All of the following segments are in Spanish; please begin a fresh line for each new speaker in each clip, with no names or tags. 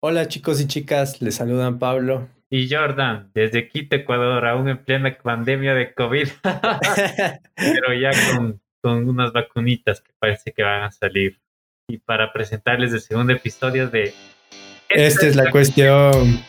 Hola chicos y chicas, les saludan Pablo.
Y Jordan, desde Quito, Ecuador, aún en plena pandemia de COVID, pero ya con, con unas vacunitas que parece que van a salir. Y para presentarles el segundo episodio de...
Esta, es la cuestión.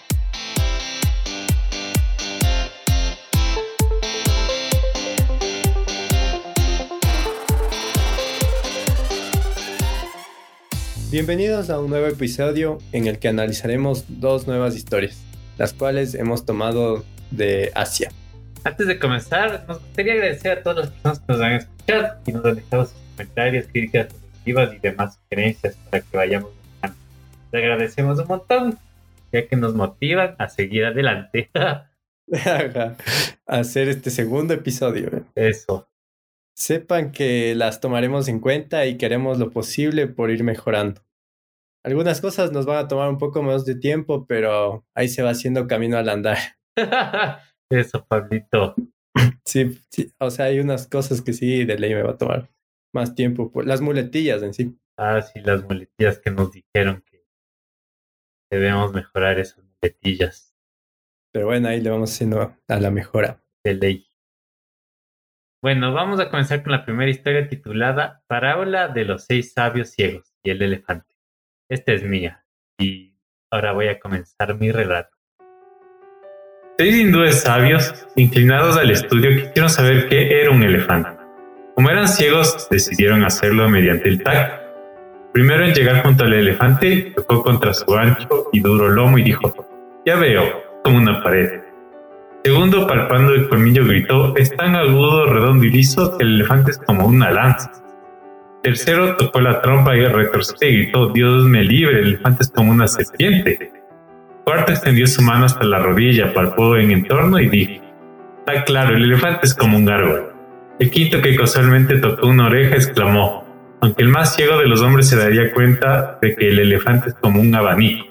Bienvenidos a un nuevo episodio en el que analizaremos dos nuevas historias, las cuales hemos tomado de Asia.
Antes de comenzar, nos gustaría agradecer a todas las personas que nos han escuchado y nos han dejado sus comentarios, críticas positivas y demás sugerencias para que vayamos mejorando. Les agradecemos un montón, ya que nos motivan a seguir adelante.
a hacer este segundo episodio.
Eso.
Sepan que las tomaremos en cuenta y queremos lo posible por ir mejorando. Algunas cosas nos van a tomar un poco más de tiempo, pero ahí se va haciendo camino al andar.
Eso, Pablito.
Sí, sí, o sea, hay unas cosas que sí, de ley me va a tomar más tiempo. Por las muletillas en sí.
Ah, sí, las muletillas que nos dijeron que debemos mejorar esas muletillas.
Pero bueno, ahí le vamos haciendo a la mejora.
De ley. Bueno, vamos a comenzar con la primera historia titulada Parábola de los seis sabios ciegos y el elefante. Esta es mía y ahora voy a comenzar mi relato. Seis hindúes sabios, inclinados al estudio, quisieron saber qué era un elefante. Como eran ciegos, decidieron hacerlo mediante el tacto. Primero en llegar junto al elefante, tocó contra su ancho y duro lomo y dijo, ya veo, como una pared. Segundo, palpando el colmillo, gritó: Es tan agudo, redondo y liso que el elefante es como una lanza. Tercero, tocó la trompa y retorció y gritó: Dios me libre, el elefante es como una serpiente. Cuarto, extendió su mano hasta la rodilla, palpó en entorno y dijo: Está claro, el elefante es como un árbol. El quinto, que casualmente tocó una oreja, exclamó: Aunque el más ciego de los hombres se daría cuenta de que el elefante es como un abanico.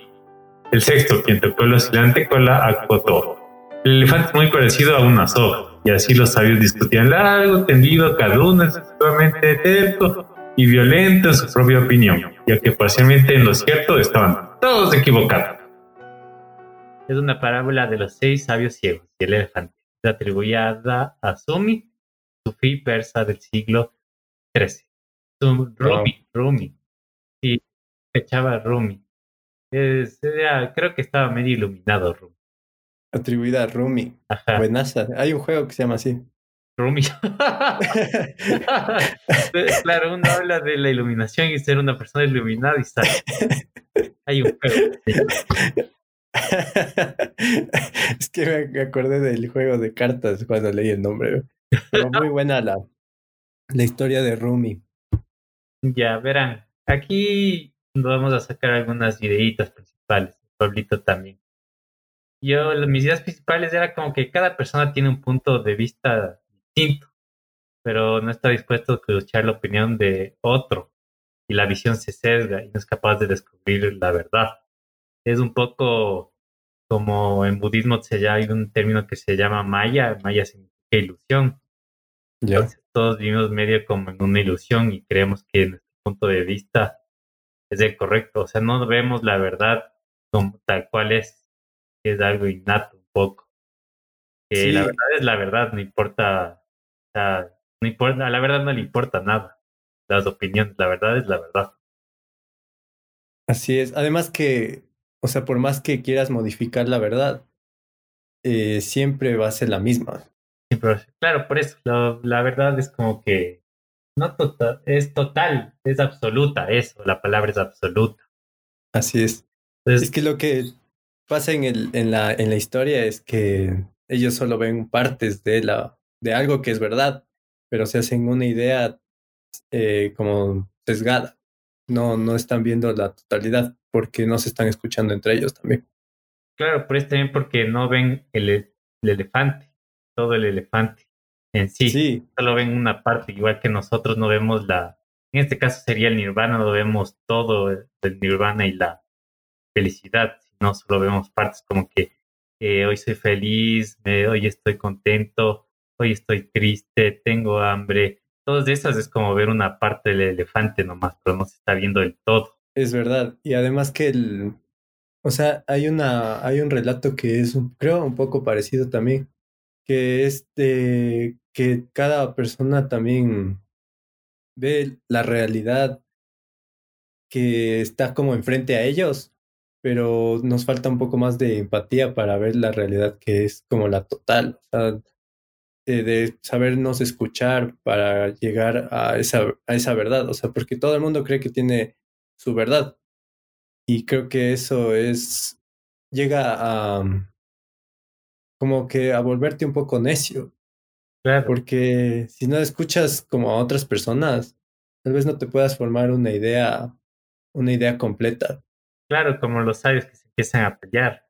El sexto, quien tocó el oscilante cola, acotó: el elefante es muy parecido a un aso, y así los sabios discutían largo, tendido, cada uno excesivamente terco y violento en su propia opinión, ya que parcialmente en lo cierto estaban todos equivocados. Es una parábola de los seis sabios ciegos y el elefante, atribuida a Sumi, sufí persa del siglo XIII. Rumi, Rumi. Sí, echaba Rumi. creo que estaba medio iluminado Rumi
atribuida a Rumi. Buenaza. Hay un juego que se llama así.
Rumi. claro, uno habla de la iluminación y ser una persona iluminada y sale. Hay un juego.
es que me acordé del juego de cartas cuando leí el nombre. Pero muy buena la, la historia de Rumi.
Ya, verán. Aquí vamos a sacar algunas ideitas principales. Pablito también yo, mis ideas principales era como que cada persona tiene un punto de vista distinto, pero no está dispuesto a escuchar la opinión de otro y la visión se sesga y no es capaz de descubrir la verdad. Es un poco como en budismo se hay un término que se llama maya, maya significa ilusión. todos vivimos medio como en una ilusión y creemos que nuestro punto de vista es el correcto. O sea, no vemos la verdad como tal cual es es algo innato un poco. Que la verdad es la verdad, no importa, o sea, no importa, a la verdad no le importa nada. Las opiniones, la verdad es la verdad.
Así es. Además que, o sea, por más que quieras modificar la verdad, eh, siempre va a ser la misma.
Claro, por eso, la, la verdad es como que no total, es total, es absoluta, eso, la palabra es absoluta.
Así es. es que lo que pasa en, el, en, la, en la historia es que ellos solo ven partes de, la, de algo que es verdad, pero se hacen una idea eh, como sesgada. No, no están viendo la totalidad porque no se están escuchando entre ellos también.
Claro, pero es también porque no ven el, el elefante, todo el elefante en sí. sí. Solo ven una parte, igual que nosotros no vemos la, en este caso sería el nirvana, no vemos todo el nirvana y la felicidad, no solo vemos partes como que eh, hoy soy feliz, hoy estoy contento, hoy estoy triste, tengo hambre. Todas esas es como ver una parte del elefante nomás, pero no se está viendo del todo.
Es verdad. Y además que el, O sea, hay una, hay un relato que es, creo, un poco parecido también, que es que cada persona también ve la realidad que está como enfrente a ellos, pero nos falta un poco más de empatía para ver la realidad que es como la total, o sea, de, sabernos escuchar para llegar a esa, a esa verdad, o sea, porque todo el mundo cree que tiene su verdad y creo que eso es, llega a como que a volverte un poco necio.
Claro.
Porque si no escuchas como a otras personas, tal vez no te puedas formar una idea, una idea completa.
Claro, como los sabios que se empiezan a pelear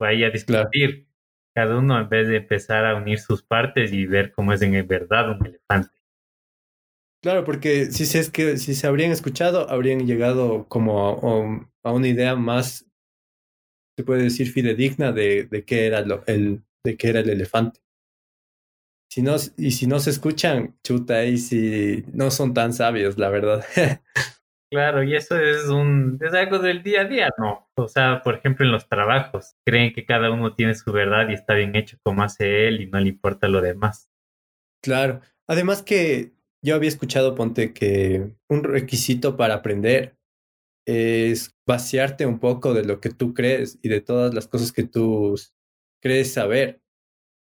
o ahí a discutir, cada uno en vez de empezar a unir sus partes y ver cómo es en verdad un elefante.
Claro, porque si se es que si se habrían escuchado, habrían llegado como a, a una idea más se puede decir fidedigna de, de qué era lo, el de qué era el elefante. Si no, y si no se escuchan, chuta, y si no son tan sabios, la verdad.
Claro, y eso es un es algo del día a día, ¿no? O sea, por ejemplo, en los trabajos, creen que cada uno tiene su verdad y está bien hecho como hace él y no le importa lo demás.
Claro. Además que yo había escuchado, ponte, que un requisito para aprender es vaciarte un poco de lo que tú crees y de todas las cosas que tú crees saber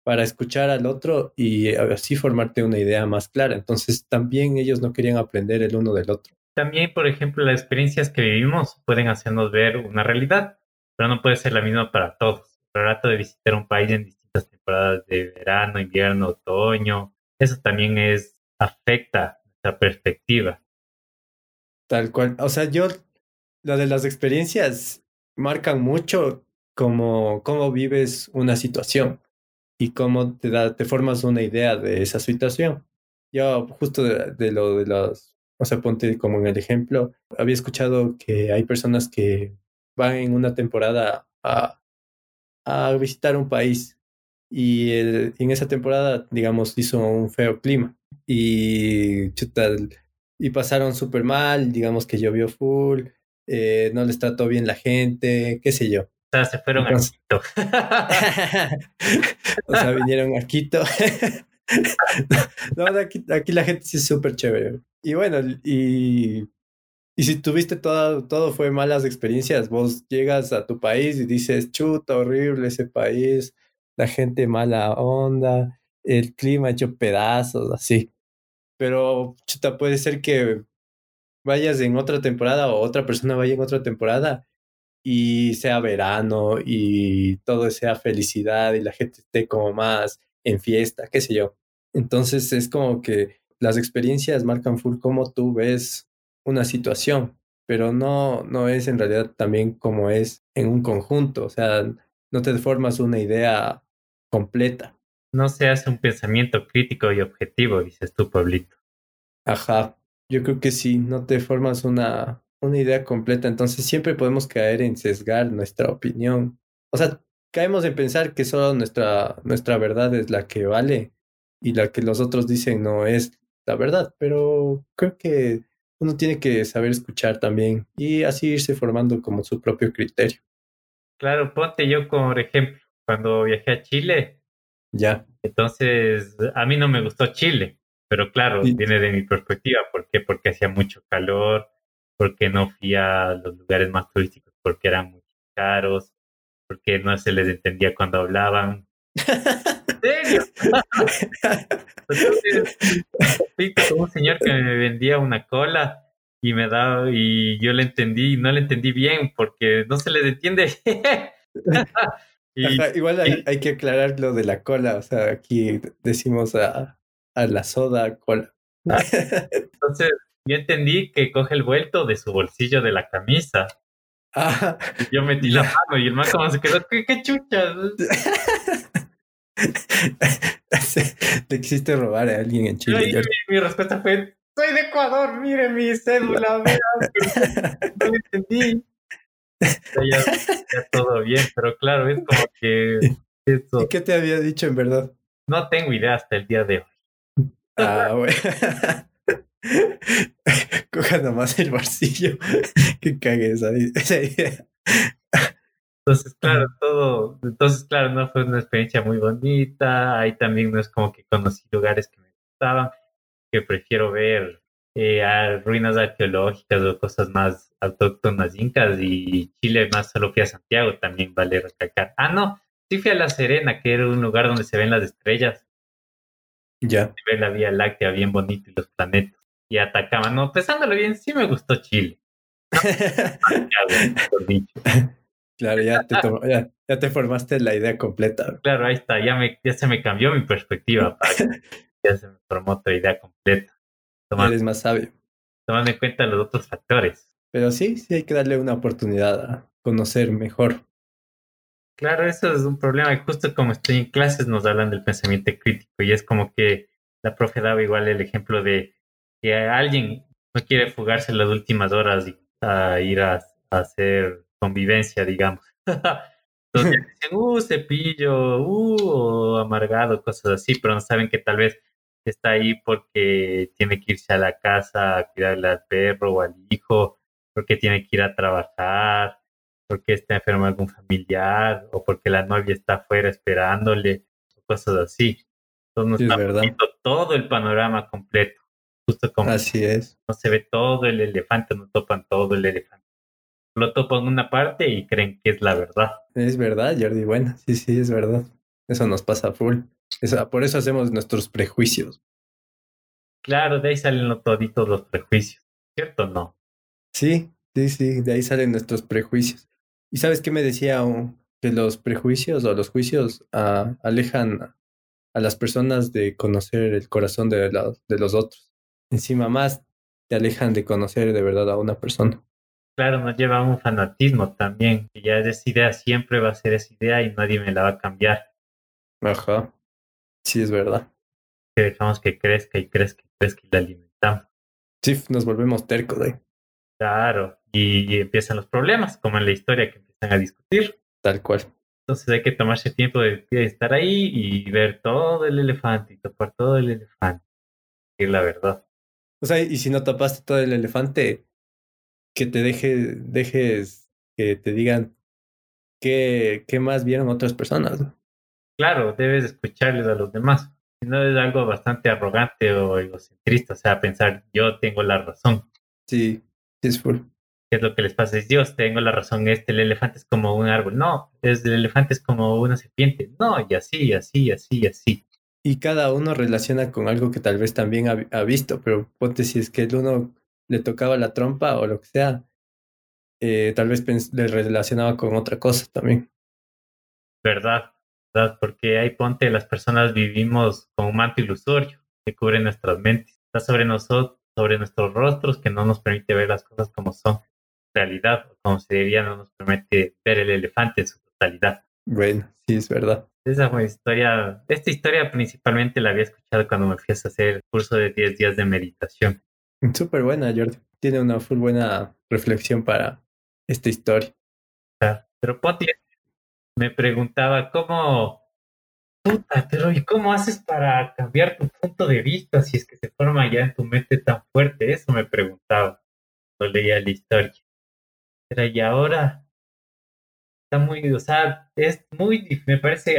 para escuchar al otro y así formarte una idea más clara. Entonces también ellos no querían aprender el uno del otro.
También, por ejemplo, las experiencias que vivimos pueden hacernos ver una realidad, pero no puede ser la misma para todos. El rato de visitar un país en distintas temporadas de verano, invierno, otoño, eso también es afecta nuestra perspectiva.
Tal cual. O sea, yo lo de las experiencias marcan mucho cómo, cómo vives una situación y cómo te, da, te formas una idea de esa situación. Yo justo de, lo de los, o sea, ponte como en el ejemplo, había escuchado que hay personas que van en una temporada a, a visitar un país y en esa temporada, digamos, hizo un feo clima y y pasaron súper mal, digamos que llovió full, eh, no les trató bien la gente, qué sé yo.
O sea, se fueron a Quito.
o sea, vinieron a Quito. no, aquí, aquí la gente sí es súper chévere. Y bueno, y, y si tuviste todo, todo fue malas experiencias, vos llegas a tu país y dices, chuta, horrible ese país, la gente mala onda, el clima hecho pedazos, así. Pero chuta, puede ser que vayas en otra temporada o otra persona vaya en otra temporada y sea verano y todo sea felicidad y la gente esté como más en fiesta, qué sé yo. Entonces es como que las experiencias marcan full cómo tú ves una situación, pero no, no es en realidad también como es en un conjunto, o sea, no te formas una idea completa.
No se hace un pensamiento crítico y objetivo, dices tú, Pablito.
Ajá, yo creo que sí, no te formas una, una idea completa, entonces siempre podemos caer en sesgar nuestra opinión. O sea, caemos en pensar que solo nuestra, nuestra verdad es la que vale y la que los otros dicen no es la verdad, pero creo que uno tiene que saber escuchar también y así irse formando como su propio criterio.
Claro, ponte yo como ejemplo, cuando viajé a Chile.
Ya.
Entonces, a mí no me gustó Chile. Pero claro, viene de mi perspectiva. ¿Por qué? Porque hacía mucho calor, porque no fui a los lugares más turísticos porque eran muy caros, porque no se les entendía cuando hablaban. ¿En serio? Entonces, un señor que me vendía una cola y me daba, y yo le entendí, no le entendí bien porque no se les entiende.
igual hay, hay, que aclarar lo de la cola, o sea, aquí decimos a, a la soda cola.
Entonces, yo entendí que coge el vuelto de su bolsillo de la camisa.
Ah,
yo metí la mano y el man como se quedó, ¿qué, qué chucha?
Te quisiste robar a alguien en Chile.
mi, respuesta fue, soy de Ecuador, mire mi cédula, no lo entendí. Ya, ya, todo bien, pero claro, es como que...
¿Y qué te había dicho en verdad?
No tengo idea hasta el día de hoy.
Ah, bueno. Coja nomás el bolsillo. que cague esa, idea.
Entonces, claro, todo, entonces, claro, no fue una experiencia muy bonita. Ahí también no es como que conocí lugares que me gustaban, que prefiero ver eh, ruinas arqueológicas o cosas más autóctonas incas y Chile más solo fui a Santiago, también vale recalcar. Ah, no, sí fui a La Serena, que era un lugar donde se ven las estrellas.
Ya.
Se ve la Vía Láctea bien bonito y los planetas. Y Atacama, no, pensándolo bien, sí me gustó Chile.
Claro, ya te, ya, te formaste la idea completa.
Claro, ahí está, ya, me, ya se me cambió mi perspectiva. ya se me formó otra idea completa.
Tomando, Eres más sabio.
Tomando en cuenta los otros factores.
Pero sí, sí hay que darle una oportunidad a conocer mejor.
Claro, eso es un problema. Justo como estoy en clases nos hablan del pensamiento crítico y es como que la profe daba igual el ejemplo de que alguien no quiere fugarse las últimas horas y a ir a hacer convivencia, digamos. Entonces dicen, uh, cepillo, uh, amargado, cosas así, pero no saben que tal vez está ahí porque tiene que irse a la casa a cuidarle al perro o al hijo, porque tiene que ir a trabajar, porque está enfermo algún familiar, o porque la novia está afuera esperándole, cosas así. Entonces no está viendo todo el panorama completo. Justo como
así es.
no se ve todo el elefante, no topan todo el elefante lo topan una parte y creen que es la verdad.
Es verdad, Jordi. Bueno, sí, sí, es verdad. Eso nos pasa full. por eso hacemos nuestros prejuicios.
Claro, de ahí salen toditos los prejuicios, ¿cierto o no?
Sí, sí, sí, de ahí salen nuestros prejuicios. ¿Y sabes qué me decía que los prejuicios o los juicios ah, alejan a las personas de conocer el corazón de, de los otros? Encima más te alejan de conocer de verdad a una persona.
Claro, nos lleva a un fanatismo también, que ya esa idea siempre va a ser esa idea y nadie me la va a cambiar.
Ajá, sí es verdad.
Que dejamos que crezca y crezca y crezca y la alimentamos.
Sí, nos volvemos tercos ahí.
Claro, y, empiezan los problemas, como en la historia que empiezan a discutir.
Tal cual.
Entonces hay que tomarse tiempo de, estar ahí y ver todo el elefante y topar todo el elefante. Y la verdad.
O sea, y si no tapaste todo el elefante, que te deje, dejes que te digan qué, qué más vieron otras personas.
Claro, debes escucharles a los demás. Si no es algo bastante arrogante o egocentrista, o sea, pensar yo tengo la razón.
Sí, es full.
¿Qué es lo que les pasa? Es Dios, tengo la razón, este, el elefante es como un árbol. No, es, el elefante es como una serpiente. No, y así, así, así, así.
Y cada uno relaciona con algo que tal vez también ha, visto, pero ponte si es que el uno le tocaba la trompa o lo que sea, eh, tal vez le relacionaba con otra cosa también.
Verdad, verdad, porque ahí ponte, las personas vivimos con un manto ilusorio que cubre nuestras mentes, está sobre nosotros, sobre nuestros rostros, que no nos permite ver las cosas como son realidad, como se diría, no nos permite ver el elefante en su totalidad.
Bueno, sí, es verdad.
Esa fue historia, esta historia principalmente la había escuchado cuando me fui a hacer el curso de 10 días de meditación.
Súper buena, Jordi. Tiene una full buena reflexión para esta historia.
Pero Poti me preguntaba cómo, puta, pero ¿y cómo haces para cambiar tu punto de vista si es que se forma ya en tu mente tan fuerte? Eso me preguntaba cuando leía la historia. Pero y ahora está muy, o sea, es muy, me parece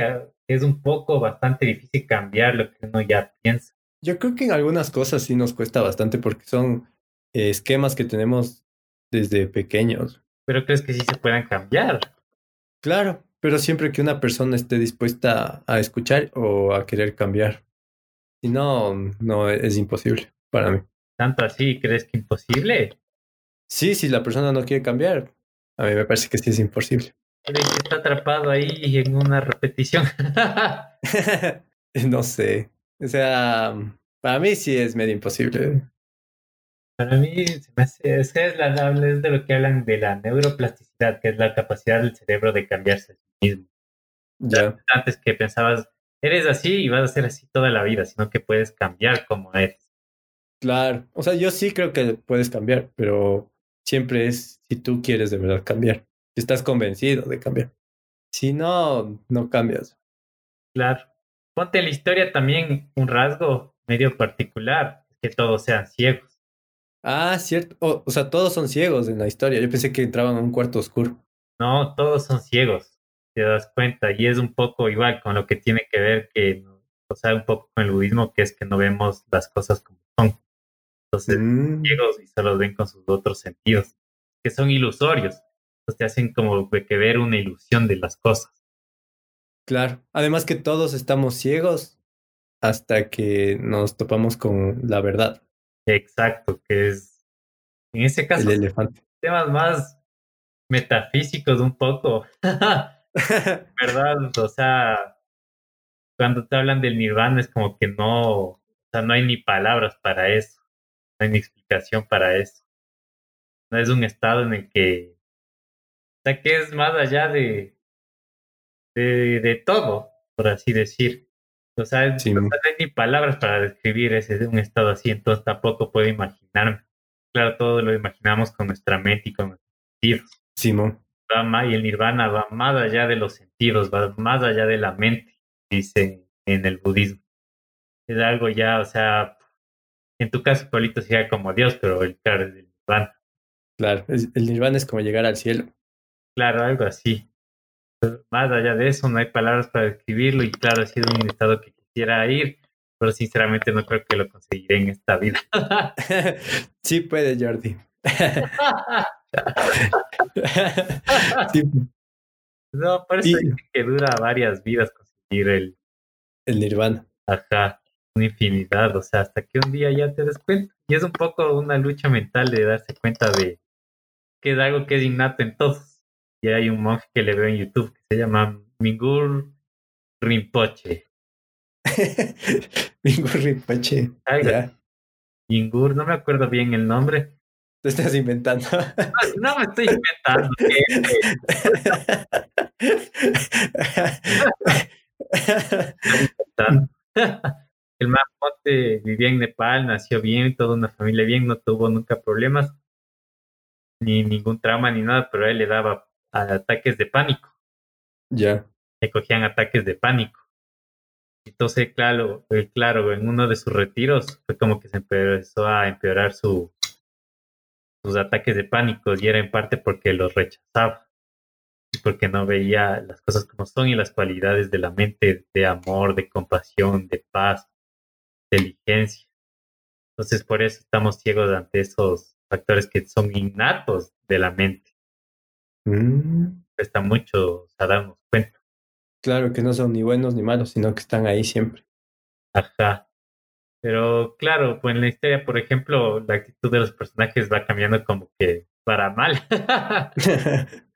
que es un poco bastante difícil cambiar lo que uno ya piensa.
Yo creo que en algunas cosas sí nos cuesta bastante porque son eh, esquemas que tenemos desde pequeños.
Pero crees que sí se puedan cambiar.
Claro, pero siempre que una persona esté dispuesta a escuchar o a querer cambiar. Si no, no es imposible para mí.
¿Tanto así crees que imposible?
Sí, si la persona no quiere cambiar, a mí me parece que sí es imposible.
¿Crees que está atrapado ahí en una repetición?
no sé. O sea, para mí sí es medio imposible.
Para mí se me hace, es, es, la, es de lo que hablan de la neuroplasticidad, que es la capacidad del cerebro de cambiarse a sí mismo.
Ya.
Antes que pensabas, eres así y vas a ser así toda la vida, sino que puedes cambiar como eres.
Claro, o sea, yo sí creo que puedes cambiar, pero siempre es si tú quieres de verdad cambiar, si estás convencido de cambiar. Si no, no cambias.
Claro ponte en la historia también un rasgo medio particular, que todos sean ciegos.
Ah, cierto. O, sea, todos son ciegos en la historia. Yo pensé que entraban a un cuarto oscuro.
No, todos son ciegos, te das cuenta, y es un poco igual con lo que tiene que ver que, o sea, un poco con el budismo, que es que no vemos las cosas como son. Entonces,
Mm,
ciegos y solo ven con sus otros sentidos, que son ilusorios. Entonces te hacen como que ver una ilusión de las cosas.
claro. Además que todos estamos ciegos hasta que nos topamos con la verdad,
Exacto, que es, en ese caso,
el elefante.
temas más metafísicos un poco, ¿verdad? O sea, cuando te hablan del nirvana es como que no, o sea, no hay ni palabras para eso, no hay ni explicación para eso. No es un estado en el que, sea, que es más allá de, de, de todo, por así decir. O sea,
Sí.
no hay ni palabras para describir ese un estado así, entonces tampoco puedo imaginarme. Claro, todo lo imaginamos con nuestra mente y con nuestros sentidos.
Simón.
Va más, y el nirvana va más allá de los sentidos, va más allá de la mente, dicen en el budismo. Es algo ya, o sea, en tu caso, Pablito, sería como Dios, pero el claro es el nirvana.
Claro, el nirvana es como llegar al cielo.
Claro, algo así. Más allá de eso, no hay palabras para describirlo y claro, ha sido un estado que quisiera ir, pero sinceramente no creo que lo conseguiré en esta vida.
sí puede, Jordi. sí,
no, por eso
Y-
dice que dura varias vidas conseguir el
el nirvana.
ajá, una infinidad, o sea, hasta que un día ya te des cuenta. Y es un poco una lucha mental de darse cuenta de que es algo que es innato en todos. Y hay un monje que le veo en YouTube que se llama Mingur Rinpoche.
Bingo Rinpoche.
Algo Mingur, no me acuerdo bien el nombre.
te estás inventando.
No, no me estoy inventando. El mapote vivía en Nepal, nació bien, toda una familia bien, no tuvo nunca problemas, ni ningún trauma ni nada, pero a él le daba ataques de pánico,
ya.
le cogían ataques de pánico. Entonces, claro, eh, claro, en uno de sus retiros fue como que se empezó a empeorar su, sus ataques de pánico y era en parte porque los rechazaba y porque no veía las cosas como son y las cualidades de la mente de amor, de compasión, de paz, de inteligencia. Entonces, por eso estamos ciegos ante esos factores que son innatos de la mente.
Mm,
Cuesta mucho sea, darnos cuenta.
claro que no son ni buenos ni malos, sino que están ahí siempre.
Ajá. Pero claro, pues en la historia, por ejemplo, la actitud de los personajes va cambiando como que para mal.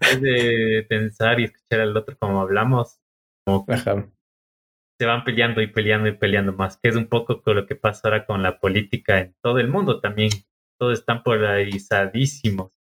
es de pensar y escuchar al otro como hablamos, como
Ajá.
se van peleando y peleando y peleando más, que es un poco con lo que pasa ahora con la política en todo el mundo también. Todos están polarizadísimos.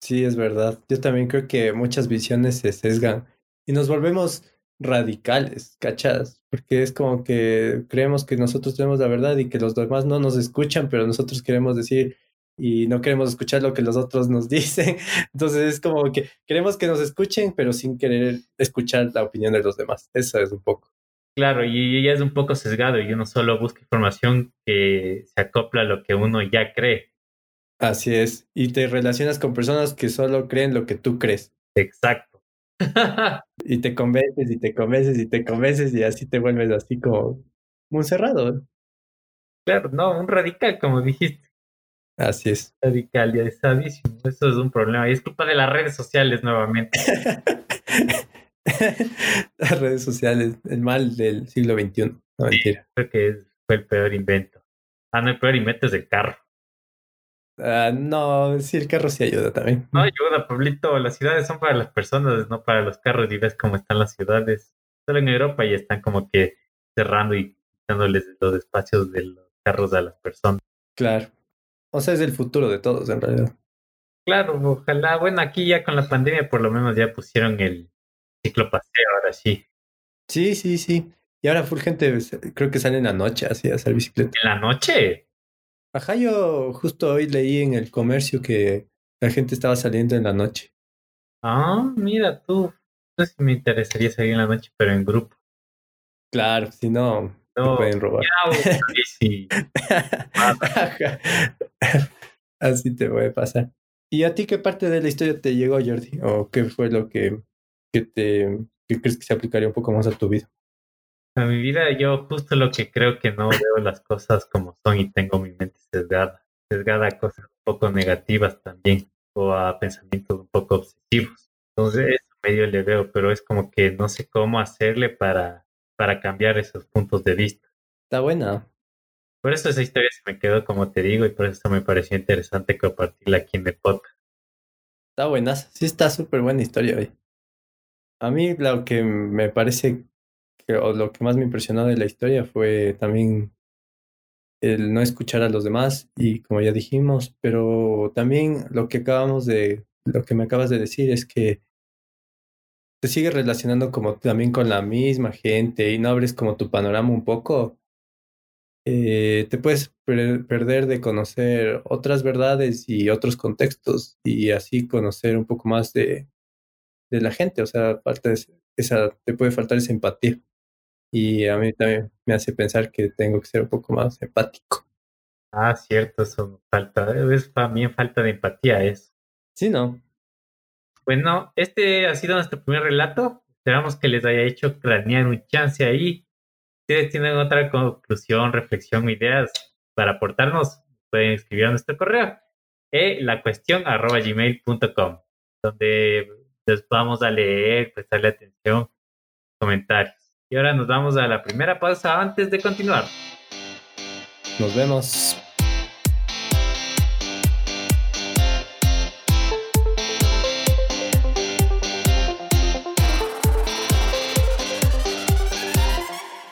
Sí, es verdad. Yo también creo que muchas visiones se sesgan y nos volvemos radicales, ¿cachas? Porque es como que creemos que nosotros tenemos la verdad y que los demás no nos escuchan, pero nosotros queremos decir y no queremos escuchar lo que los otros nos dicen. Entonces es como que queremos que nos escuchen, pero sin querer escuchar la opinión de los demás. Eso es un poco.
Claro, y ya es un poco sesgado y uno solo busca información que se acopla a lo que uno ya cree.
Así es. Y te relacionas con personas que solo creen lo que tú crees.
Exacto.
Y te convences y te convences y te convences y así te vuelves así como un cerrado.
claro, no, un radical, como dijiste.
Así es.
radicalizadísimo. Eso es un problema. Y es culpa de las redes sociales nuevamente.
Las redes sociales, el mal del siglo XXI. No, mentira.
Creo que fue el peor invento. Ah, no, el peor invento es el carro.
Ah, no, sí, el carro sí ayuda también.
No ayuda, Pablito. Las ciudades son para las personas, no para los carros. Y ves cómo están las ciudades. Solo en Europa ya están como que cerrando y quitándoles los espacios de los carros a las personas.
Claro. O sea, es el futuro de todos, en realidad.
Claro, ojalá. Bueno, aquí ya con la pandemia por lo menos ya pusieron el ciclopaseo, ahora sí.
Sí, sí, sí. Y ahora full gente, creo que sale en la noche así a hacer bicicleta.
En la noche.
Ajá, yo justo hoy leí en el comercio que la gente estaba saliendo en la noche.
Ah, mira tú. No sé si me interesaría salir en la noche, pero en grupo.
Claro, si no, te
No,
pueden robar.
Sí.
Ajá. Así te puede pasar. ¿Y a ti qué parte de la historia te llegó, Jordi? ¿O qué fue lo que, que te que crees que se aplicaría un poco más a tu vida?
A mi vida yo justo lo que creo que no veo las cosas como son y tengo mi mente sesgada, sesgada a cosas un poco negativas también o a pensamientos un poco obsesivos. Entonces eso medio le veo, pero es como que no sé cómo hacerle para, para cambiar esos puntos de vista.
Está buena.
Por eso esa historia se me quedó como te digo y por eso me pareció interesante compartirla aquí en el podcast.
Está buena, sí está súper buena historia hoy. A mí lo que me parece que, lo que más me impresionó de la historia fue también el no escuchar a los demás y como ya dijimos, pero también lo que acabamos de, lo que me acabas de decir es que te sigues relacionando como también con la misma gente y no abres como tu panorama un poco eh, te puedes perder de conocer otras verdades y otros contextos y así conocer un poco más de, de la gente. O sea, falta esa, te puede faltar esa empatía. Y a mí también me hace pensar que tengo que ser un poco más empático.
Ah, cierto, eso falta, es también falta de empatía eso.
Sí, ¿no?
Bueno, este ha sido nuestro primer relato. Esperamos que les haya hecho cranear un chance ahí ustedes tienen otra conclusión, reflexión o ideas para aportarnos, pueden escribir a nuestro correo e la cuestión arroba gmail.com, donde les vamos a leer, prestarle atención, comentarios. Y ahora nos vamos a la primera pausa antes de continuar.
Nos vemos.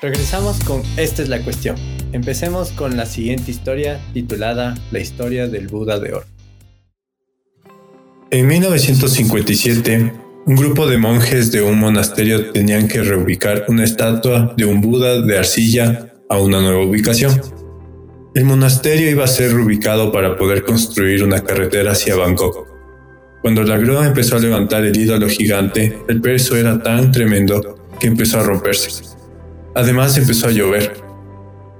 Regresamos con Esta es la cuestión. Empecemos con la siguiente historia titulada La historia del Buda de Oro. En 1957, un grupo de monjes de un monasterio tenían que reubicar una estatua de un Buda de arcilla a una nueva ubicación. El monasterio iba a ser reubicado para poder construir una carretera hacia Bangkok. Cuando la grúa empezó a levantar el ídolo gigante, el peso era tan tremendo que empezó a romperse. Además empezó a llover.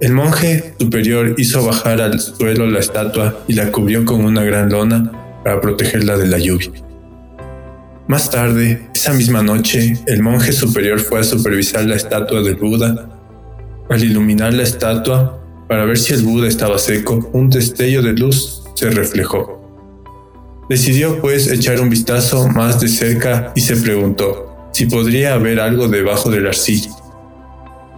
El monje superior hizo bajar al suelo la estatua y la cubrió con una gran lona para protegerla de la lluvia. Más tarde, esa misma noche, el monje superior fue a supervisar la estatua del Buda. Al iluminar la estatua, para ver si el Buda estaba seco, un destello de luz se reflejó. Decidió pues echar un vistazo más de cerca y se preguntó si podría haber algo debajo de la arcilla.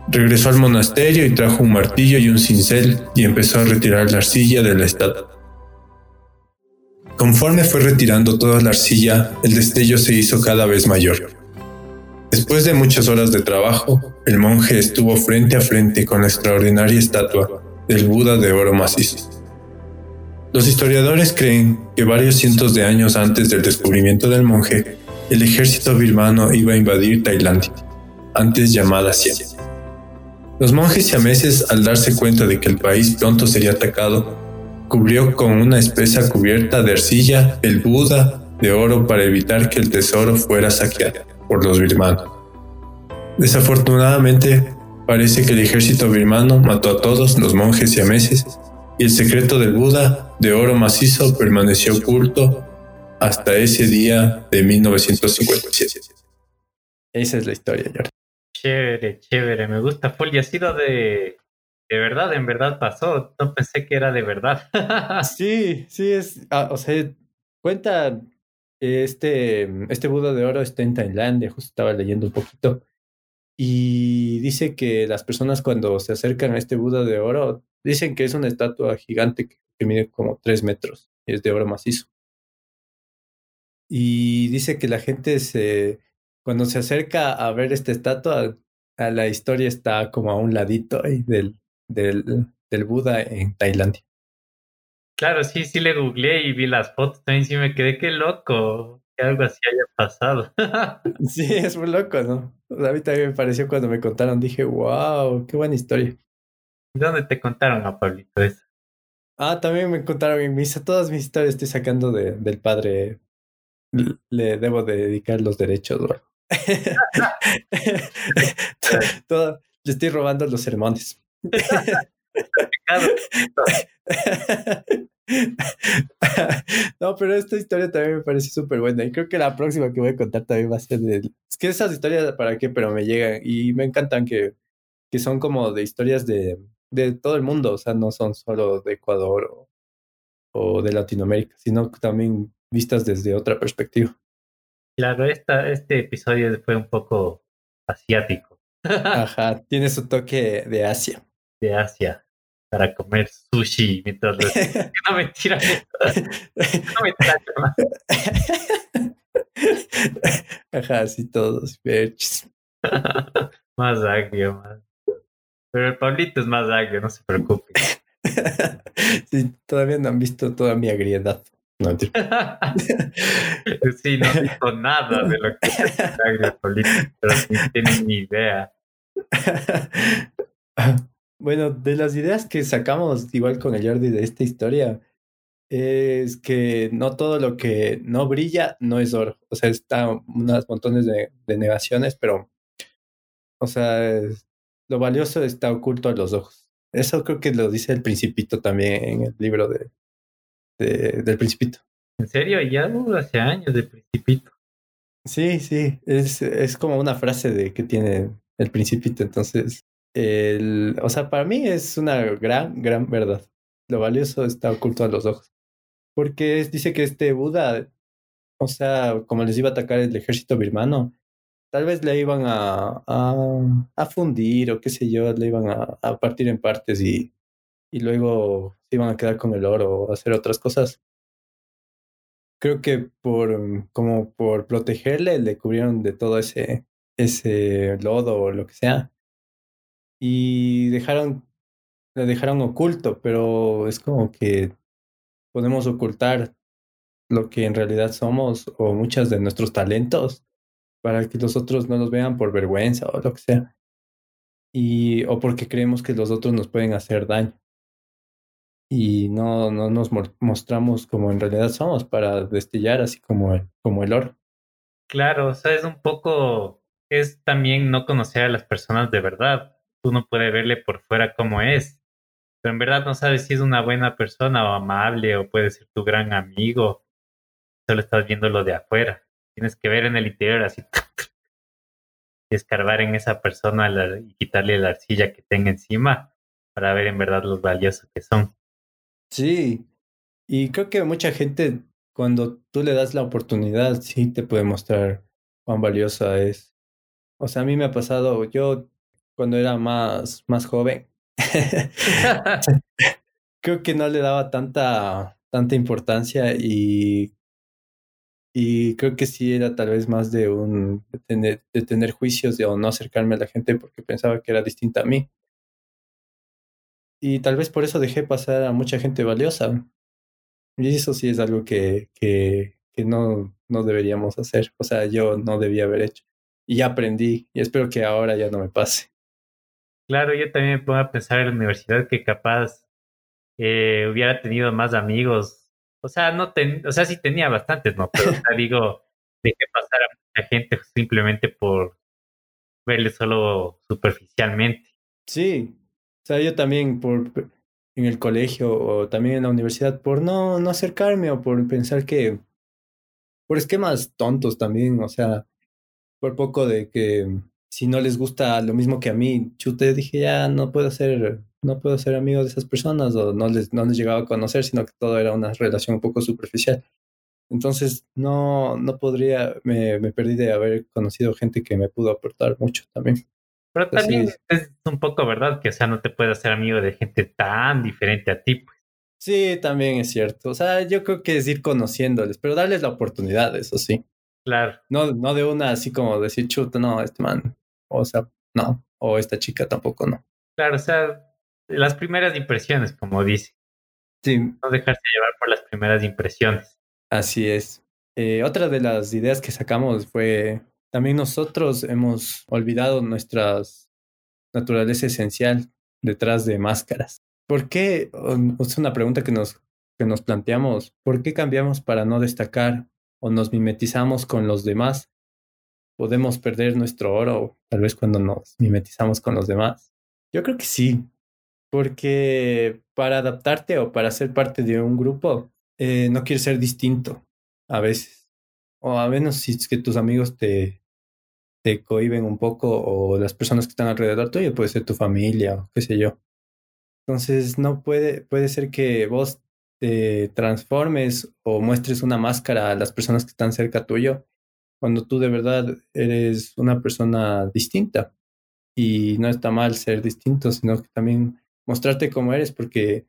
Regresó al monasterio y trajo un martillo y un cincel y empezó a retirar la arcilla de la estatua. Conforme fue retirando toda la arcilla, el destello se hizo cada vez mayor. Después de muchas horas de trabajo, el monje estuvo frente a frente con la extraordinaria estatua del Buda de oro macizo. Los historiadores creen que varios cientos de años antes del descubrimiento del monje, el ejército birmano iba a invadir Tailandia, antes llamada Siam. Los monjes siameses, al darse cuenta de que el país pronto sería atacado, cubrió con una espesa cubierta de arcilla el Buda de oro para evitar que el tesoro fuera saqueado por los birmanos. Desafortunadamente, parece que el ejército birmano mató a todos los monjes siameses y el secreto del Buda de oro macizo permaneció oculto hasta ese día de 1957. Esa es la historia, Jordi.
Chévere, chévere, me gusta full y ha sido de, de verdad, en verdad pasó, no pensé que era de verdad.
sí, sí, es, ah, o sea, cuenta, este, este Buda de oro está en Tailandia, justo estaba leyendo un poquito, y dice que las personas cuando se acercan a este Buda de oro, dicen que es una estatua gigante que, que mide como tres metros, y es de oro macizo. Y dice que la gente se cuando se acerca a ver esta estatua, a la historia está como a un ladito ahí del, del, del Buda en Tailandia.
Claro, sí, sí le googleé y vi las fotos también sí me quedé, qué loco que algo así haya pasado.
sí, es muy loco, ¿no? a mí también me pareció cuando me contaron, dije, wow, qué buena historia.
¿Dónde te contaron a Pablito eso?
Ah, también me contaron en misa, todas mis historias estoy sacando de, del padre, le debo de dedicar los derechos. Todo, le estoy robando los sermones. no, pero esta historia también me parece súper buena y creo que la próxima que voy a contar también va a ser de... Es que esas historias, ¿para qué? Pero me llegan y me encantan que, que son como de historias de, de todo el mundo, o sea, no son solo de Ecuador o, o de Latinoamérica, sino también vistas desde otra perspectiva.
Claro, esta, este episodio fue un poco asiático.
Ajá, tiene su toque de Asia.
De Asia para comer sushi mientras lo... no mentira. no mentira.
Ajá, sí, todos
más agrio, más. Pero el Pablito es más agrio, no se preocupe.
sí, todavía no han visto toda mi agriedad. No,
sí, no he visto nada de lo que es agrio, Pablito, pero no tienen ni idea.
Bueno, de las ideas que sacamos igual con el Jordi de esta historia, es que no todo lo que no brilla no es oro. O sea, está unas montones de, negaciones, pero, o sea, lo valioso está oculto a los ojos. Eso creo que lo dice el Principito también en el libro de, del Principito.
¿En serio? Ya hace años del Principito.
Sí, sí, es, es como una frase de que tiene el Principito, entonces el, o sea, para mí es una gran, gran verdad. Lo valioso está oculto a los ojos. Porque dice que este Buda, o sea, como les iba a atacar el ejército birmano, tal vez le iban a, a, fundir o qué sé yo, le iban a, a, partir en partes y, y luego se iban a quedar con el oro o hacer otras cosas. Creo que por como por protegerle le cubrieron de todo ese ese lodo o lo que sea y dejaron, la dejaron oculto, pero es como que podemos ocultar lo que en realidad somos o muchos de nuestros talentos para que los otros no nos vean por vergüenza o lo que sea. Y, o porque creemos que los otros nos pueden hacer daño. Y no, no nos mostramos como en realidad somos para destellar así como el, como el oro.
Claro, o sea, es un poco, es también no conocer a las personas de verdad uno puede verle por fuera como es, pero en verdad no sabes si es una buena persona o amable o puede ser tu gran amigo. Solo estás viendo lo de afuera. Tienes que ver en el interior así y escarbar en esa persona y quitarle la arcilla que tenga encima para ver en verdad los valiosos que son.
Sí, y creo que mucha gente cuando tú le das la oportunidad sí te puede mostrar cuán valiosa es. O sea, a mí me ha pasado, yo cuando era más, más joven. Creo que no le daba tanta, tanta importancia y, y creo que sí era tal vez más de un de tener, juicios de o no acercarme a la gente porque pensaba que era distinta a mí. Y tal vez por eso dejé pasar a mucha gente valiosa. Y eso sí es algo que, que, que no, no deberíamos hacer. O sea, yo no debía haber hecho. Y aprendí y espero que ahora ya no me pase.
Claro, yo también me pongo a pensar en la universidad que capaz eh, hubiera tenido más amigos. O sea, no ten, o sea, sí tenía bastantes, ¿no? Pero o digo, dejé pasar a mucha gente simplemente por verle solo superficialmente.
Sí, o sea, yo también por en el colegio o también en la universidad por no, no acercarme o por pensar que por esquemas tontos también, o sea, por poco de que si no les gusta lo mismo que a mí, chute, dije ya no puedo ser, no puedo ser amigo de esas personas o no les, no les llegaba a conocer, sino que todo era una relación un poco superficial. Entonces no, no podría, me, me perdí de haber conocido gente que me pudo aportar mucho también.
Pero también es un poco verdad que, o sea, no te puedes hacer amigo de gente tan diferente a ti, pues.
Sí, también es cierto. O sea, yo creo que es ir conociéndoles, pero darles la oportunidad, eso sí.
Claro.
No, no de una así como decir, chuta, no, este man o sea, no, o esta chica tampoco no.
Claro, o sea, las primeras impresiones, como dice.
Sí.
No dejarse llevar por las primeras impresiones.
Así es. Eh, otra de las ideas que sacamos fue, también nosotros hemos olvidado nuestra naturaleza esencial detrás de máscaras. ¿Por qué? Es una pregunta que nos, que nos planteamos. ¿Por qué cambiamos para no destacar o nos mimetizamos con los demás podemos perder nuestro oro, tal vez cuando nos mimetizamos con los demás. Yo creo que sí. Porque para adaptarte o para ser parte de un grupo, eh, no quieres ser distinto a veces. O a menos si es que tus amigos te, te cohiben un poco o las personas que están alrededor tuyo, puede ser tu familia o qué sé yo. Entonces no puede, puede ser que vos te transformes o muestres una máscara a las personas que están cerca tuyo cuando tú de verdad eres una persona distinta. Y no está mal ser distinto, sino que también mostrarte como eres, porque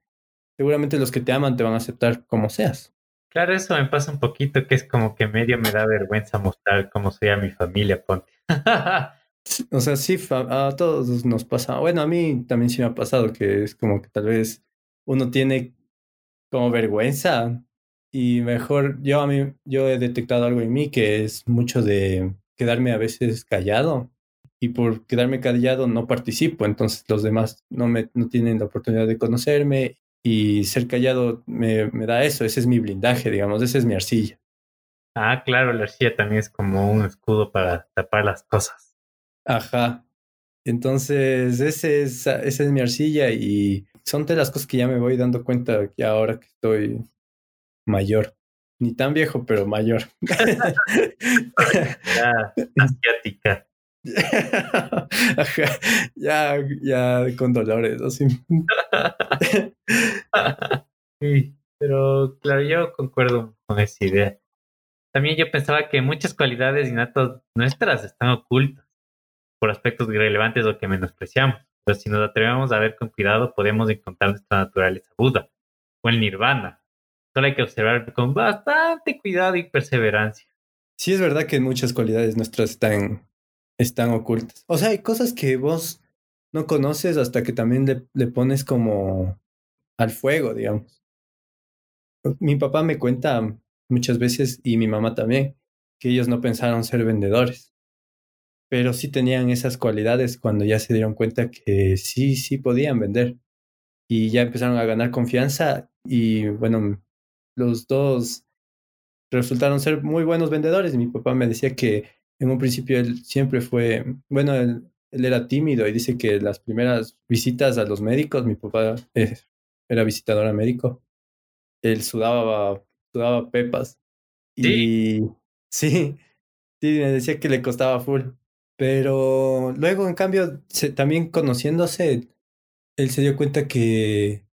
seguramente los que te aman te van a aceptar como seas.
Claro, eso me pasa un poquito, que es como que medio me da vergüenza mostrar cómo soy a mi familia, ponte.
o sea, sí, a todos nos pasa. Bueno, a mí también sí me ha pasado que es como que tal vez uno tiene como vergüenza y mejor yo a mí yo he detectado algo en mí que es mucho de quedarme a veces callado y por quedarme callado no participo, entonces los demás no me no tienen la oportunidad de conocerme y ser callado me, me da eso, ese es mi blindaje, digamos, esa es mi arcilla.
Ah, claro, la arcilla también es como un escudo para tapar las cosas.
Ajá. Entonces, ese es, esa es mi arcilla y son de las cosas que ya me voy dando cuenta que ahora que estoy mayor. Ni tan viejo, pero mayor.
ya, asiática.
ya, ya con dolores, así.
sí, pero claro, yo concuerdo con esa idea. También yo pensaba que muchas cualidades innatas nuestras están ocultas por aspectos irrelevantes o que menospreciamos. Pero si nos atrevemos a ver con cuidado, podemos encontrar nuestra naturaleza Buda o el Nirvana. Solo hay que observar con bastante cuidado y perseverancia.
Sí, es verdad que muchas cualidades nuestras están, están ocultas. O sea, hay cosas que vos no conoces hasta que también le, le pones como al fuego, digamos. Mi papá me cuenta muchas veces, y mi mamá también, que ellos no pensaron ser vendedores pero sí tenían esas cualidades cuando ya se dieron cuenta que sí, sí podían vender. Y ya empezaron a ganar confianza y bueno, los dos resultaron ser muy buenos vendedores. Mi papá me decía que en un principio él siempre fue, bueno, él, era tímido y dice que las primeras visitas a los médicos, mi papá eh, era visitador médico, él sudaba, sudaba pepas. Y sí, sí, me decía que le costaba full. Pero luego, en cambio, también conociéndose, él se dio cuenta que,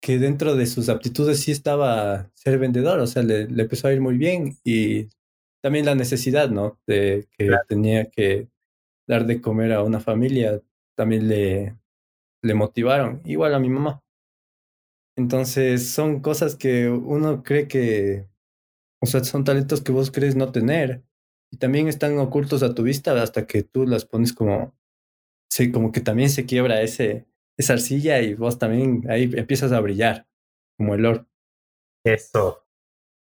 que dentro de sus aptitudes sí estaba ser vendedor, o sea, le, empezó a ir muy bien y también la necesidad, ¿no? De que tenía que dar de comer a una familia, también le, le motivaron, igual a mi mamá. Entonces, son cosas que uno cree que, o sea, son talentos que vos crees no tener y también están ocultos a tu vista hasta que tú las pones como, sí, como que también se quiebra ese, esa arcilla y vos también ahí empiezas a brillar, como el oro.
Eso.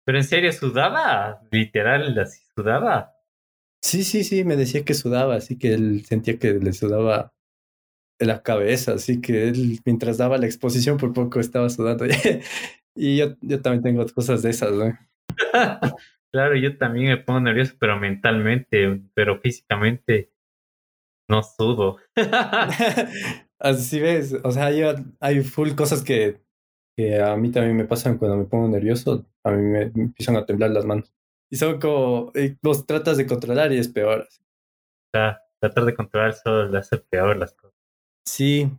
Pero en serio, ¿sudaba? Literal, así sudaba.
Sí, sí, sí, me decía que sudaba, así que él sentía que le sudaba la cabeza, así que él mientras daba la exposición por poco estaba sudando. y yo, yo también tengo cosas de esas, ¿no?
Claro, yo también me pongo nervioso, pero mentalmente, pero físicamente no sudo.
Así ves, o sea, yo, hay full cosas que, que a mí también me pasan cuando me pongo nervioso, a mí me, empiezan a temblar las manos. Y son como, vos tratas de controlar y es peor.
sea, tratar de controlar solo le hace peor las cosas.
Sí,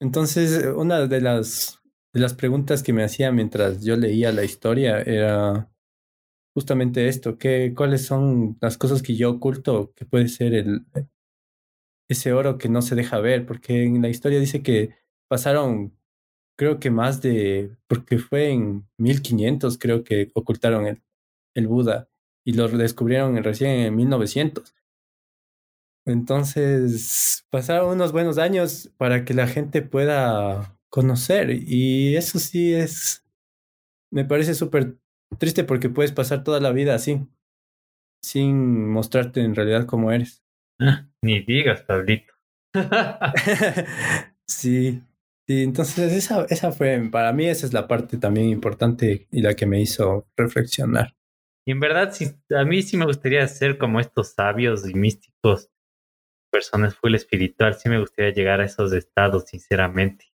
entonces una de las, de las preguntas que me hacía mientras yo leía la historia era justamente esto, que, cuáles son las cosas que yo oculto, que puede ser el, ese oro que no se deja ver, porque en la historia dice que pasaron, creo que más de, porque fue en 1500, creo que ocultaron el, el Buda y lo descubrieron recién en 1900. Entonces, pasaron unos buenos años para que la gente pueda conocer y eso sí es, me parece súper Triste porque puedes pasar toda la vida así, sin mostrarte en realidad como eres.
Ni digas, Pablito.
sí, sí, entonces esa, esa fue, para mí esa es la parte también importante y la que me hizo reflexionar.
Y en verdad, sí, a mí sí me gustaría ser como estos sabios y místicos, personas full espiritual, sí me gustaría llegar a esos estados, sinceramente.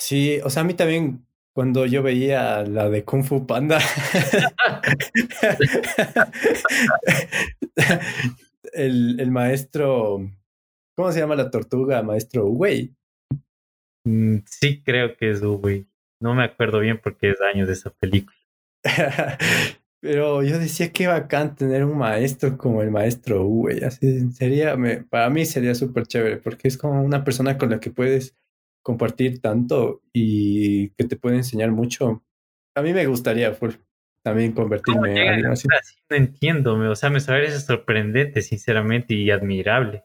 Sí, o sea, a mí también cuando yo veía la de Kung Fu Panda, el, el, maestro, ¿cómo se llama la tortuga? Maestro Uwei.
Mm, sí, creo que es Uwei. No me acuerdo bien porque es años de esa película.
Pero yo decía que bacán tener un maestro como el maestro Uwei. Así sería, me, para mí sería súper chévere porque es como una persona con la que puedes compartir tanto y que te puede enseñar mucho. A mí me gustaría también convertirme en
así. No entiendo, o sea, me parece sorprendente, sinceramente, y admirable.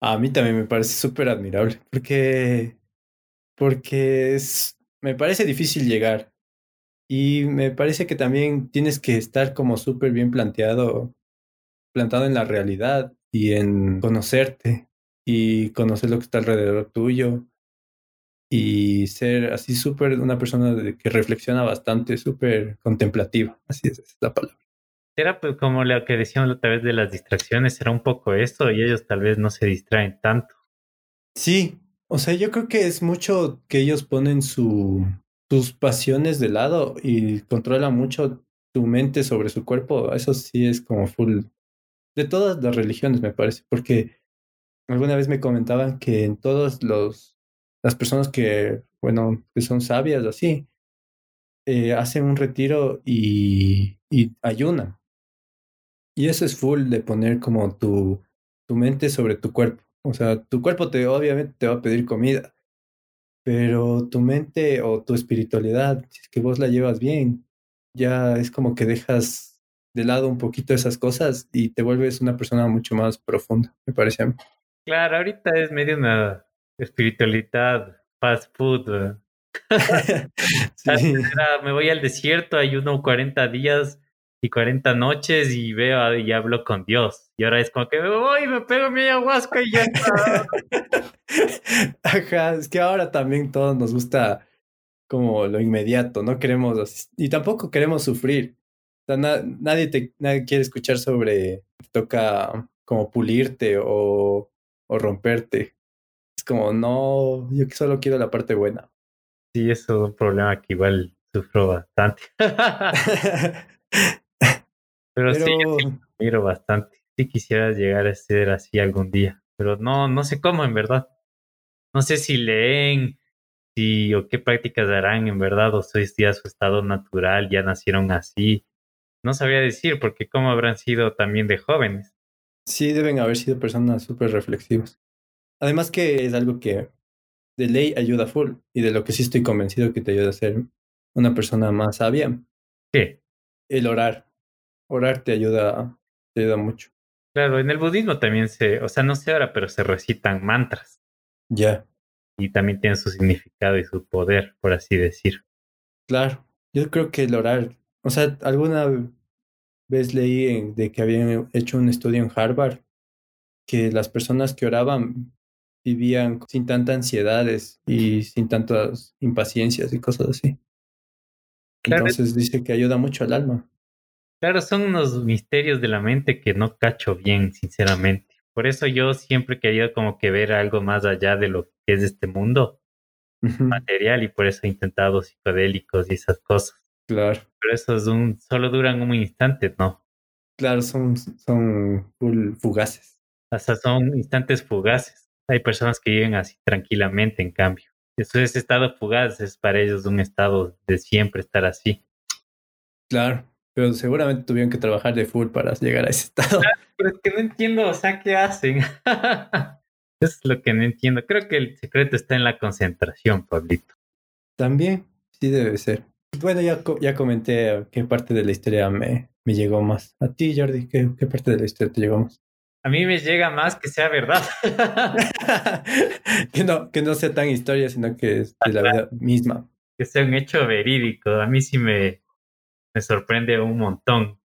A mí también me parece súper admirable, porque, porque es, me parece difícil llegar. Y me parece que también tienes que estar como súper bien planteado, plantado en la realidad y en conocerte y conocer lo que está alrededor tuyo y ser así súper una persona que reflexiona bastante, súper contemplativa. Así es, es, la palabra.
Era pues como lo que decíamos otra vez de las distracciones, era un poco esto y ellos tal vez no se distraen tanto.
Sí, o sea, yo creo que es mucho que ellos ponen su, sus pasiones de lado y controlan mucho tu mente sobre su cuerpo. Eso sí es como full de todas las religiones, me parece, porque alguna vez me comentaban que en todos los las personas que, bueno, que son sabias así, eh, hacen un retiro y, ayunan. Y eso es full de poner como tu, tu mente sobre tu cuerpo. O sea, tu cuerpo te obviamente te va a pedir comida, pero tu mente o tu espiritualidad, si es que vos la llevas bien, ya es como que dejas de lado un poquito esas cosas y te vuelves una persona mucho más profunda, me parece a mí.
Claro, ahorita es medio una espiritualidad, fast food. me voy al desierto, ayuno 40 días y 40 noches y veo y hablo con Dios. Y ahora es como que me voy, me pego mi ayahuasca y ya está.
Ajá, es que ahora también todos nos gusta como lo inmediato, no queremos, y tampoco queremos sufrir. nadie, te, nadie quiere escuchar sobre, toca como pulirte o, o romperte como, no, yo solo quiero la parte buena.
Sí, eso es un problema que igual sufro bastante. pero, sí, miro bastante. Sí quisiera llegar a ser así algún día, pero no, no sé cómo en verdad. No sé si leen, si o qué prácticas harán en verdad, o sois ya su estado natural, ya nacieron así. No sabría decir, porque cómo habrán sido también de jóvenes.
Sí, deben haber sido personas súper reflexivas. Además que es algo que de ley ayuda full y de lo que sí estoy convencido que te ayuda a ser una persona más sabia.
¿Qué?
El orar. Orar te ayuda, te ayuda mucho.
Claro, en el budismo también se, o sea, no se ora, pero se recitan mantras.
Ya.
Y también tienen su significado y su poder, por así decir.
Claro, yo creo que el orar, o sea, alguna vez leí de que habían hecho un estudio en Harvard que las personas que oraban vivían sin tantas ansiedades y sin tantas impaciencias y cosas así. Entonces dice que ayuda mucho al alma.
Claro, son unos misterios de la mente que no cacho bien, sinceramente. Por eso yo siempre he querido como que ver algo más allá de lo que es este mundo material y por eso he intentado psicodélicos y esas cosas.
Claro.
Pero esos un, solo duran un instante, ¿no?
Claro, son, son fugaces.
Hasta son instantes fugaces. Hay personas que viven así tranquilamente, en cambio. Eso es estado fugaz, es para ellos un estado de siempre estar así.
Claro, pero seguramente tuvieron que trabajar de full para llegar a ese estado.
pero es que no entiendo, o sea, ¿qué hacen? es lo que no entiendo. Creo que el secreto está en la concentración, Pablito.
También, sí debe ser. Bueno, ya, ya comenté qué parte de la historia me, me llegó más. A ti, Jordi, ¿qué, ¿qué parte de la historia te llegó más?
A mí me llega más que sea verdad.
que, no, que no sea tan historia, sino que es de la vida misma.
Que sea un hecho verídico. A mí sí me, me sorprende un montón.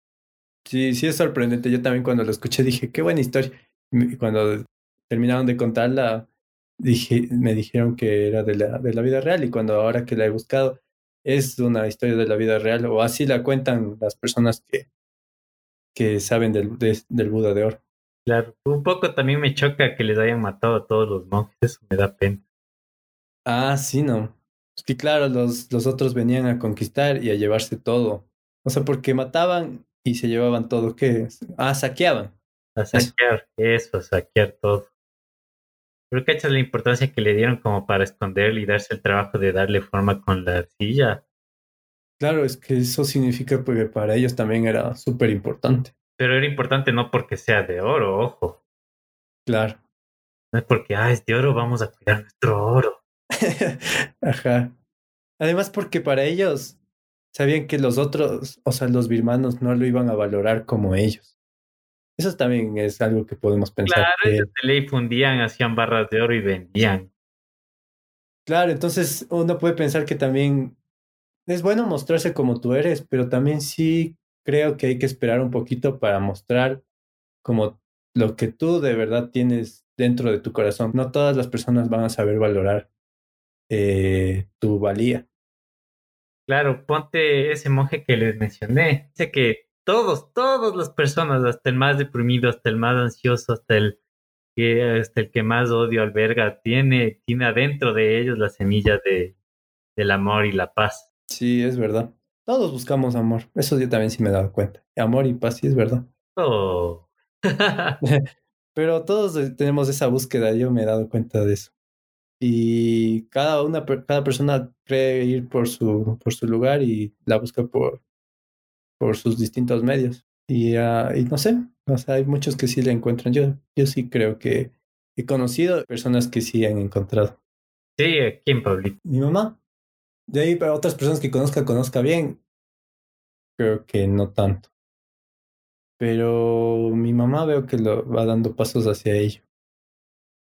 Sí, sí es sorprendente. Yo también cuando lo escuché dije, qué buena historia. Y cuando terminaron de contarla, dije, me dijeron que era de la, de la vida real. Y cuando ahora que la he buscado, es una historia de la vida real. O así la cuentan las personas que, que saben del, del Buda de oro.
Claro, un poco también me choca que les hayan matado a todos los monjes, eso me da pena.
Ah, sí, no. Es que claro, los, los otros venían a conquistar y a llevarse todo. O sea, porque mataban y se llevaban todo. ¿Qué? Ah, saqueaban.
A saquear, eso, saquear todo. Creo que esta es la importancia que le dieron como para esconderle y darse el trabajo de darle forma con la arcilla.
Claro, es que eso significa que para ellos también era súper importante.
Pero era importante no porque sea de oro, ojo.
Claro.
No es porque, ah, es de oro, vamos a cuidar nuestro oro.
Ajá. Además, porque para ellos sabían que los otros, o sea, los birmanos no lo iban a valorar como ellos. Eso también es algo que podemos pensar.
Claro, ellos de ley fundían, hacían barras de oro y vendían.
Claro, entonces uno puede pensar que también es bueno mostrarse como tú eres, pero también sí creo que hay que esperar un poquito para mostrar como lo que tú de verdad tienes dentro de tu corazón. No todas las personas van a saber valorar eh, tu valía.
Claro, ponte ese monje que les mencioné. Dice que todos, todas las personas, hasta el más deprimido, hasta el más ansioso, hasta el que, hasta el que más odio alberga, tiene, tiene adentro de ellos la semilla de, del amor y la paz.
Sí, es verdad. Todos buscamos amor. Eso yo también sí me he dado cuenta. Amor y paz, sí es verdad.
Oh.
Pero todos tenemos esa búsqueda, yo me he dado cuenta de eso y cada una cada persona cree ir por su por su lugar y la busca por por sus distintos medios y, uh, y no sé o sea hay muchos que sí la encuentran yo yo sí creo que he conocido personas que sí han encontrado
sí quién Pablito
mi mamá de ahí para otras personas que conozca conozca bien creo que no tanto pero mi mamá veo que lo va dando pasos hacia ello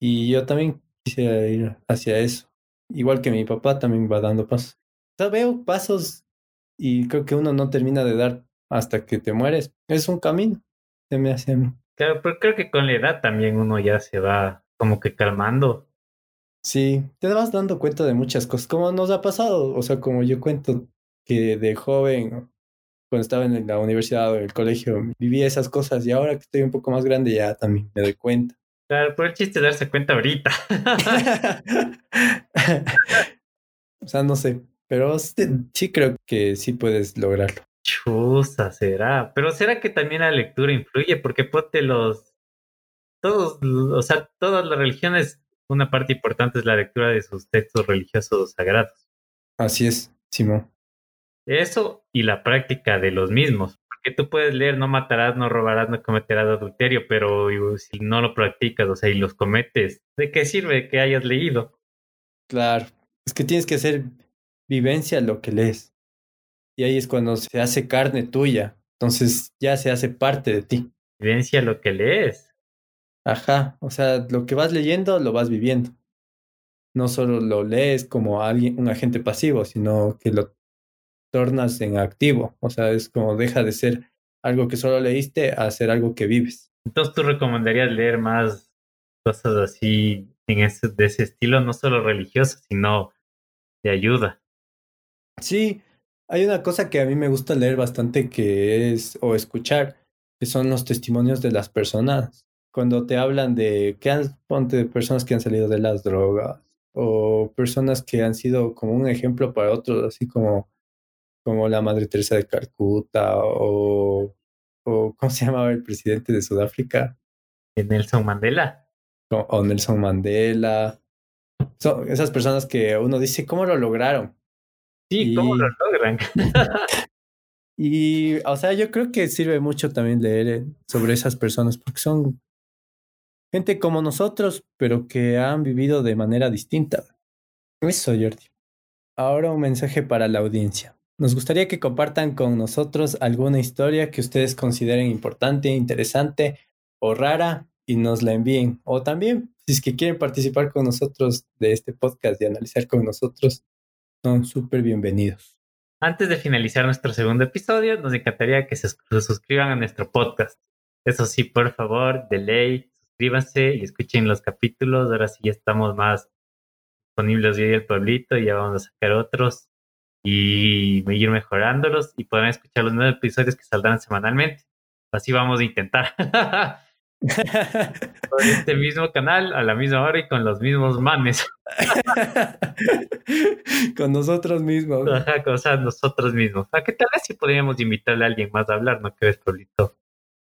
y yo también quisiera ir hacia eso. Igual que mi papá también va dando pasos. Veo pasos y creo que uno no termina de dar hasta que te mueres. Es un camino, se me hace a mí.
Claro, pero creo que con la edad también uno ya se va como que calmando.
Sí, te vas dando cuenta de muchas cosas, como nos ha pasado, o sea, como yo cuento que de joven, cuando estaba en la universidad o en el colegio, vivía esas cosas y ahora que estoy un poco más grande ya también me doy cuenta.
Claro, pero el chiste darse cuenta ahorita.
o sea, no sé, pero sí creo que sí puedes lograrlo.
Chusa, será. Pero será que también la lectura influye, porque ponte los. Todos, o sea, todas las religiones, una parte importante es la lectura de sus textos religiosos sagrados.
Así es, Simón.
Eso y la práctica de los mismos que tú puedes leer no matarás, no robarás, no cometerás adulterio, pero si no lo practicas, o sea, y los cometes, ¿de qué sirve que hayas leído?
Claro, es que tienes que hacer vivencia lo que lees. Y ahí es cuando se hace carne tuya, entonces ya se hace parte de ti.
Vivencia lo que lees.
Ajá, o sea, lo que vas leyendo lo vas viviendo. No solo lo lees como alguien, un agente pasivo, sino que lo tornas en activo. O sea, es como deja de ser algo que solo leíste a ser algo que vives.
Entonces tú recomendarías leer más cosas así en ese, de ese estilo, no solo religioso, sino de ayuda.
Sí, hay una cosa que a mí me gusta leer bastante que es, o escuchar, que son los testimonios de las personas. Cuando te hablan de que han, ponte de personas que han salido de las drogas, o personas que han sido como un ejemplo para otros, así como como la Madre Teresa de Calcuta o, o ¿cómo se llamaba el presidente de Sudáfrica?
Nelson Mandela.
O, Nelson Mandela. Son esas personas que uno dice, ¿cómo lo lograron?
Sí, ¿cómo lo logran?
y, o sea, yo creo que sirve mucho también leer eh, sobre esas personas porque son gente como nosotros, pero que han vivido de manera distinta. Eso, Jordi. Ahora un mensaje para la audiencia. Nos gustaría que compartan con nosotros alguna historia que ustedes consideren importante, interesante o rara y nos la envíen. O también, si es que quieren participar con nosotros de este podcast y analizar con nosotros, son súper bienvenidos.
Antes de finalizar nuestro segundo episodio, nos encantaría que se suscriban a nuestro podcast. Eso sí, por favor, de ley, suscríbanse y escuchen los capítulos. Ahora sí ya estamos más disponibles hoy el pueblito y ya vamos a sacar otros y ir mejorándolos y podrán escuchar los nuevos episodios que saldrán semanalmente. Así vamos a intentar. Por este mismo canal, a la misma hora y con los mismos manes.
con nosotros mismos.
Ajá, o sea, nosotros mismos. ¿A qué tal vez si podríamos invitarle a alguien más a hablar, no crees, Pablito?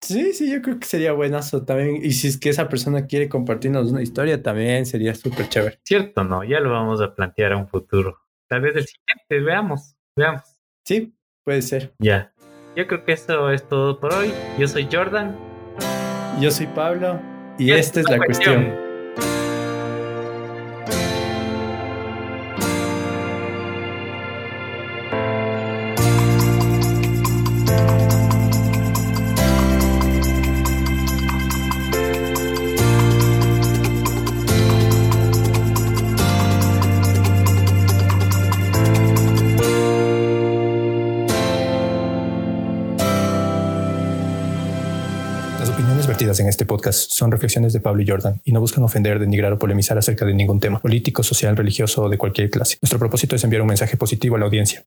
Sí, sí, yo creo que sería buenazo también. Y si es que esa persona quiere compartirnos una historia, también sería súper chévere.
Cierto, no, ya lo vamos a plantear a un futuro. Tal vez el siguiente, veamos, veamos.
Sí, puede ser.
Ya. Yo creo que eso es todo por hoy. Yo soy Jordan.
Yo soy Pablo. Y, esta es la cuestión.
Este podcast son reflexiones de Pablo y Jordan y no buscan ofender, denigrar o polemizar acerca de ningún tema político, social, religioso o de cualquier clase. Nuestro propósito es enviar un mensaje positivo a la audiencia.